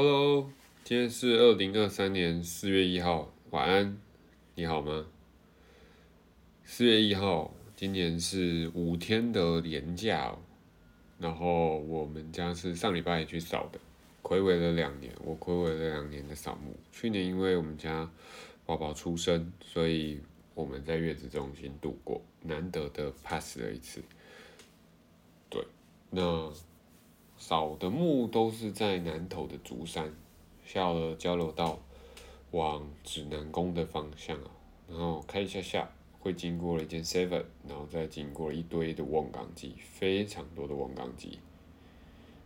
Hello，今天是二零二三年四月一号，晚安，你好吗？四月一号，今年是五天的年假，然后我们家是上礼拜也去扫的，暌违了两年，我暌违了两年的扫墓。去年因为我们家宝宝出生，所以我们在月子中心度过，难得的 pass 了一次。对，那。扫的墓都是在南头的竹山，下了交流道，往指南宫的方向啊，然后开一下下，会经过了一间 seven，然后再经过了一堆的望岗机，非常多的望岗机，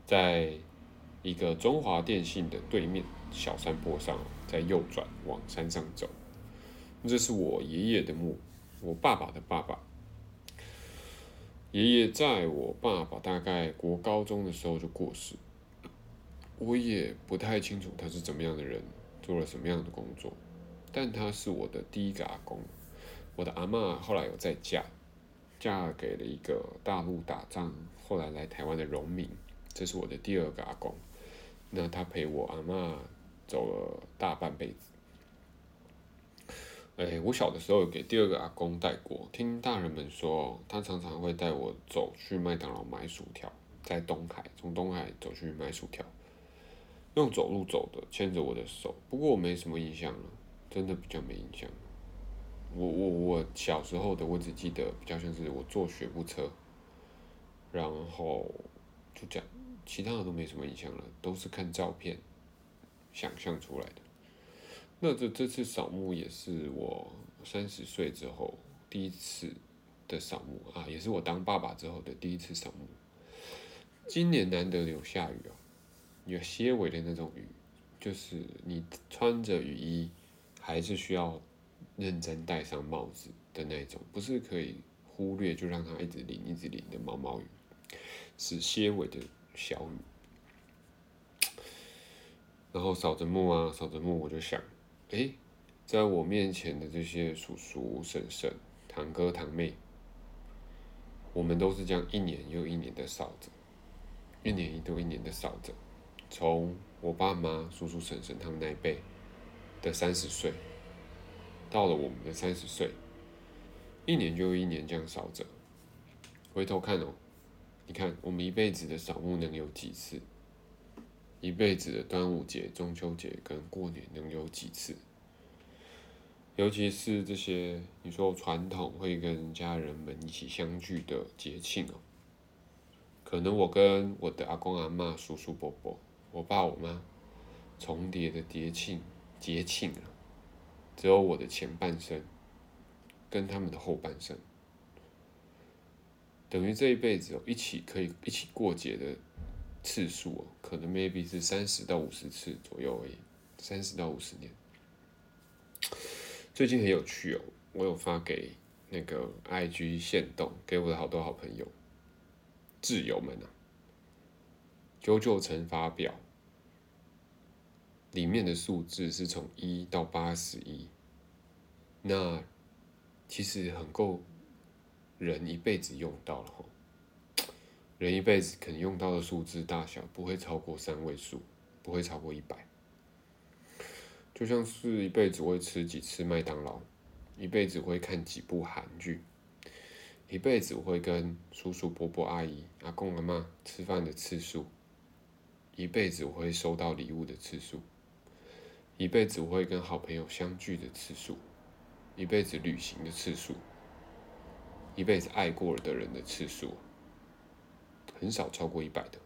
在一个中华电信的对面小山坡上，在右转往山上走，这是我爷爷的墓，我爸爸的爸爸。爷爷在我爸爸大概国高中的时候就过世，我也不太清楚他是怎么样的人，做了什么样的工作，但他是我的第一个阿公。我的阿妈后来有再嫁，嫁给了一个大陆打仗后来来台湾的农民，这是我的第二个阿公。那他陪我阿妈走了大半辈子。哎，我小的时候有给第二个阿公带过，听大人们说，他常常会带我走去麦当劳买薯条，在东海，从东海走去买薯条，用走路走的，牵着我的手。不过我没什么印象了，真的比较没印象。我我我小时候的，我只记得比较像是我坐学步车，然后就这样，其他的都没什么印象了，都是看照片想象出来的。那这这次扫墓也是我三十岁之后第一次的扫墓啊，也是我当爸爸之后的第一次扫墓。今年难得有下雨哦，有些微的那种雨，就是你穿着雨衣还是需要认真戴上帽子的那种，不是可以忽略就让它一直淋一直淋的毛毛雨，是些微的小雨。然后扫着墓啊，扫着墓，我就想。哎，在我面前的这些叔叔、婶婶、堂哥、堂妹，我们都是这样一年又一年的扫着，一年一度一年的扫着，从我爸妈、叔叔、婶婶他们那一辈的三十岁，到了我们的三十岁，一年又一年这样扫着。回头看哦，你看我们一辈子的扫墓能有几次？一辈子的端午节、中秋节跟过年能有几次？尤其是这些你说传统会跟家人们一起相聚的节庆哦，可能我跟我的阿公阿妈、叔叔伯伯、我爸我妈重叠的节庆节庆啊，只有我的前半生跟他们的后半生，等于这一辈子哦，一起可以一起过节的。次数可能 maybe 是三十到五十次左右而已，三十到五十年。最近很有趣哦，我有发给那个 IG 线动，给我的好多好朋友、挚友们啊，九九乘法表里面的数字是从一到八十一，那其实很够人一辈子用到了吼。人一辈子可能用到的数字大小不会超过三位数，不会超过一百。就像是一辈子会吃几次麦当劳，一辈子会看几部韩剧，一辈子会跟叔叔伯伯阿姨阿公阿妈吃饭的次数，一辈子我会收到礼物的次数，一辈子我会跟好朋友相聚的次数，一辈子旅行的次数，一辈子爱过的人的次数。很少超过一百的，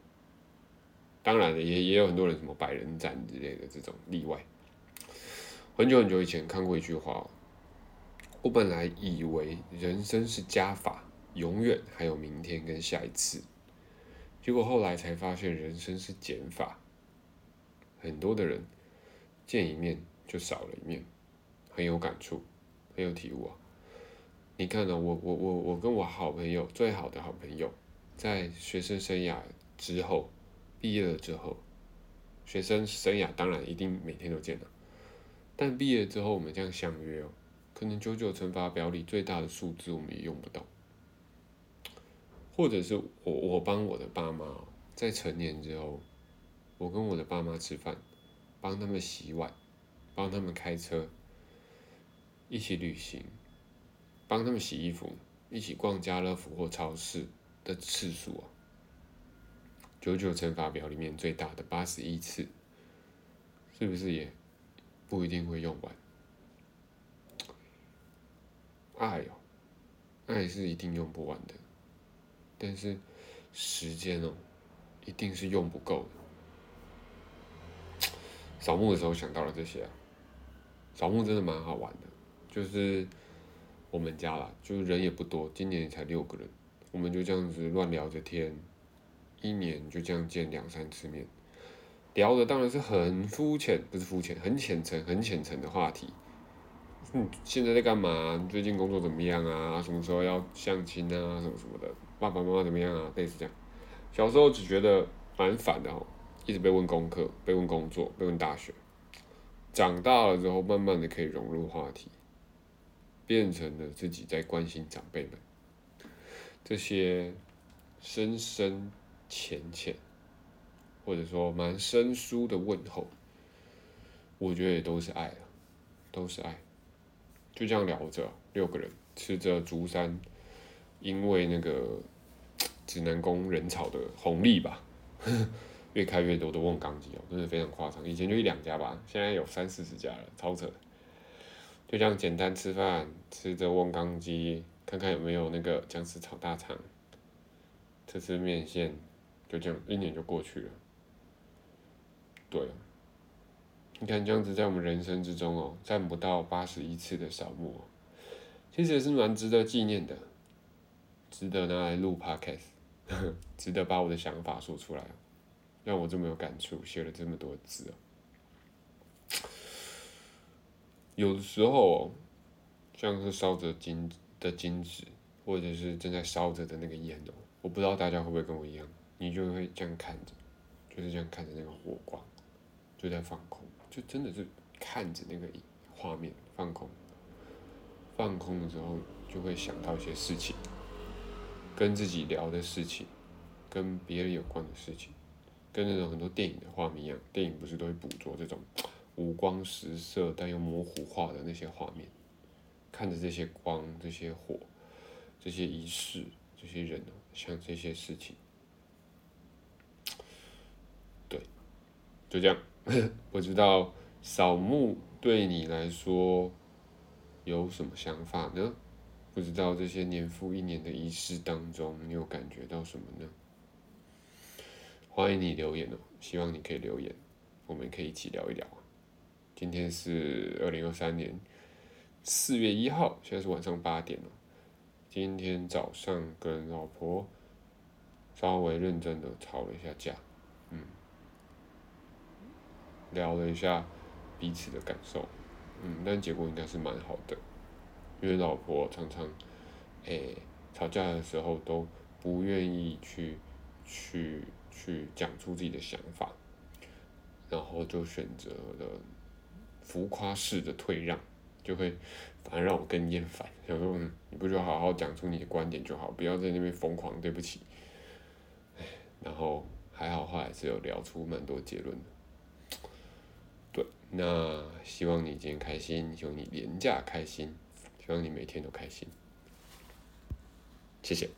当然了，也也有很多人什么百人斩之类的这种例外。很久很久以前看过一句话，我本来以为人生是加法，永远还有明天跟下一次，结果后来才发现人生是减法。很多的人见一面就少了一面，很有感触，很有体悟啊。你看呢？我我我我跟我好朋友最好的好朋友。在学生生涯之后，毕业了之后，学生生涯当然一定每天都见了，但毕业之后我们这样相约哦，可能九九乘法表里最大的数字我们也用不到，或者是我我帮我的爸妈哦在成年之后，我跟我的爸妈吃饭，帮他们洗碗，帮他们开车，一起旅行，帮他们洗衣服，一起逛家乐福或超市。的次数啊，九九乘法表里面最大的八十一次，是不是也不一定会用完？爱哦，爱是一定用不完的，但是时间哦，一定是用不够的。扫墓的时候想到了这些啊，扫墓真的蛮好玩的，就是我们家啦，就是人也不多，今年才六个人，我们就这样子乱聊着天，一年就这样见两三次面，聊的当然是很肤浅，不是肤浅，很浅层、很浅层的话题。嗯，现在在干嘛？最近工作怎么样啊？什么时候要相亲啊？什么什么的，爸爸妈妈怎么样啊？类似这样。小时候只觉得蛮烦的哦。一直被问功课，被问工作，被问大学。长大了之后，慢慢的可以融入话题，变成了自己在关心长辈们。这些深深浅浅，或者说蛮生疏的问候，我觉得也都是爱了，都是爱。就这样聊着，六个人吃着竹山，因为那个 指南宫人潮的红利吧。越开越多的瓮缸鸡哦，真的非常夸张。以前就一两家吧，现在有三四十家了，超扯。就这样简单吃饭，吃着瓮缸鸡，看看有没有那个姜丝炒大肠，吃吃面线，就这样一年就过去了。对，你看这样子在我们人生之中哦，占不到八十一次的扫墓，其实也是蛮值得纪念的，值得拿来录 podcast，值得把我的想法说出来。让我这么有感触，写了这么多字哦有的时候，像是烧着金的金纸，或者是正在烧着的那个烟哦，我不知道大家会不会跟我一样，你就会这样看着，就是这样看着那个火光，就在放空，就真的是看着那个画面放空。放空的时候，就会想到一些事情，跟自己聊的事情，跟别人有关的事情。跟那种很多电影的画面一样，电影不是都会捕捉这种 五光十色但又模糊化的那些画面，看着这些光、这些火、这些仪式、这些人像这些事情，对，就这样。不知道扫墓对你来说有什么想法呢？不知道这些年复一年的仪式当中，你有感觉到什么呢？欢迎你留言哦，希望你可以留言，我们可以一起聊一聊。今天是二零二三年四月一号，现在是晚上八点了。今天早上跟老婆稍微认真的吵了一下架，嗯，聊了一下彼此的感受，嗯，但结果应该是蛮好的，因为老婆常常诶吵架的时候都不愿意去去。去讲出自己的想法，然后就选择了浮夸式的退让，就会反而让我更厌烦。想说，你不就好好讲出你的观点就好，不要在那边疯狂对不起。然后还好，后来是有聊出蛮多结论的。对，那希望你今天开心，希望你廉价开心，希望你每天都开心。谢谢。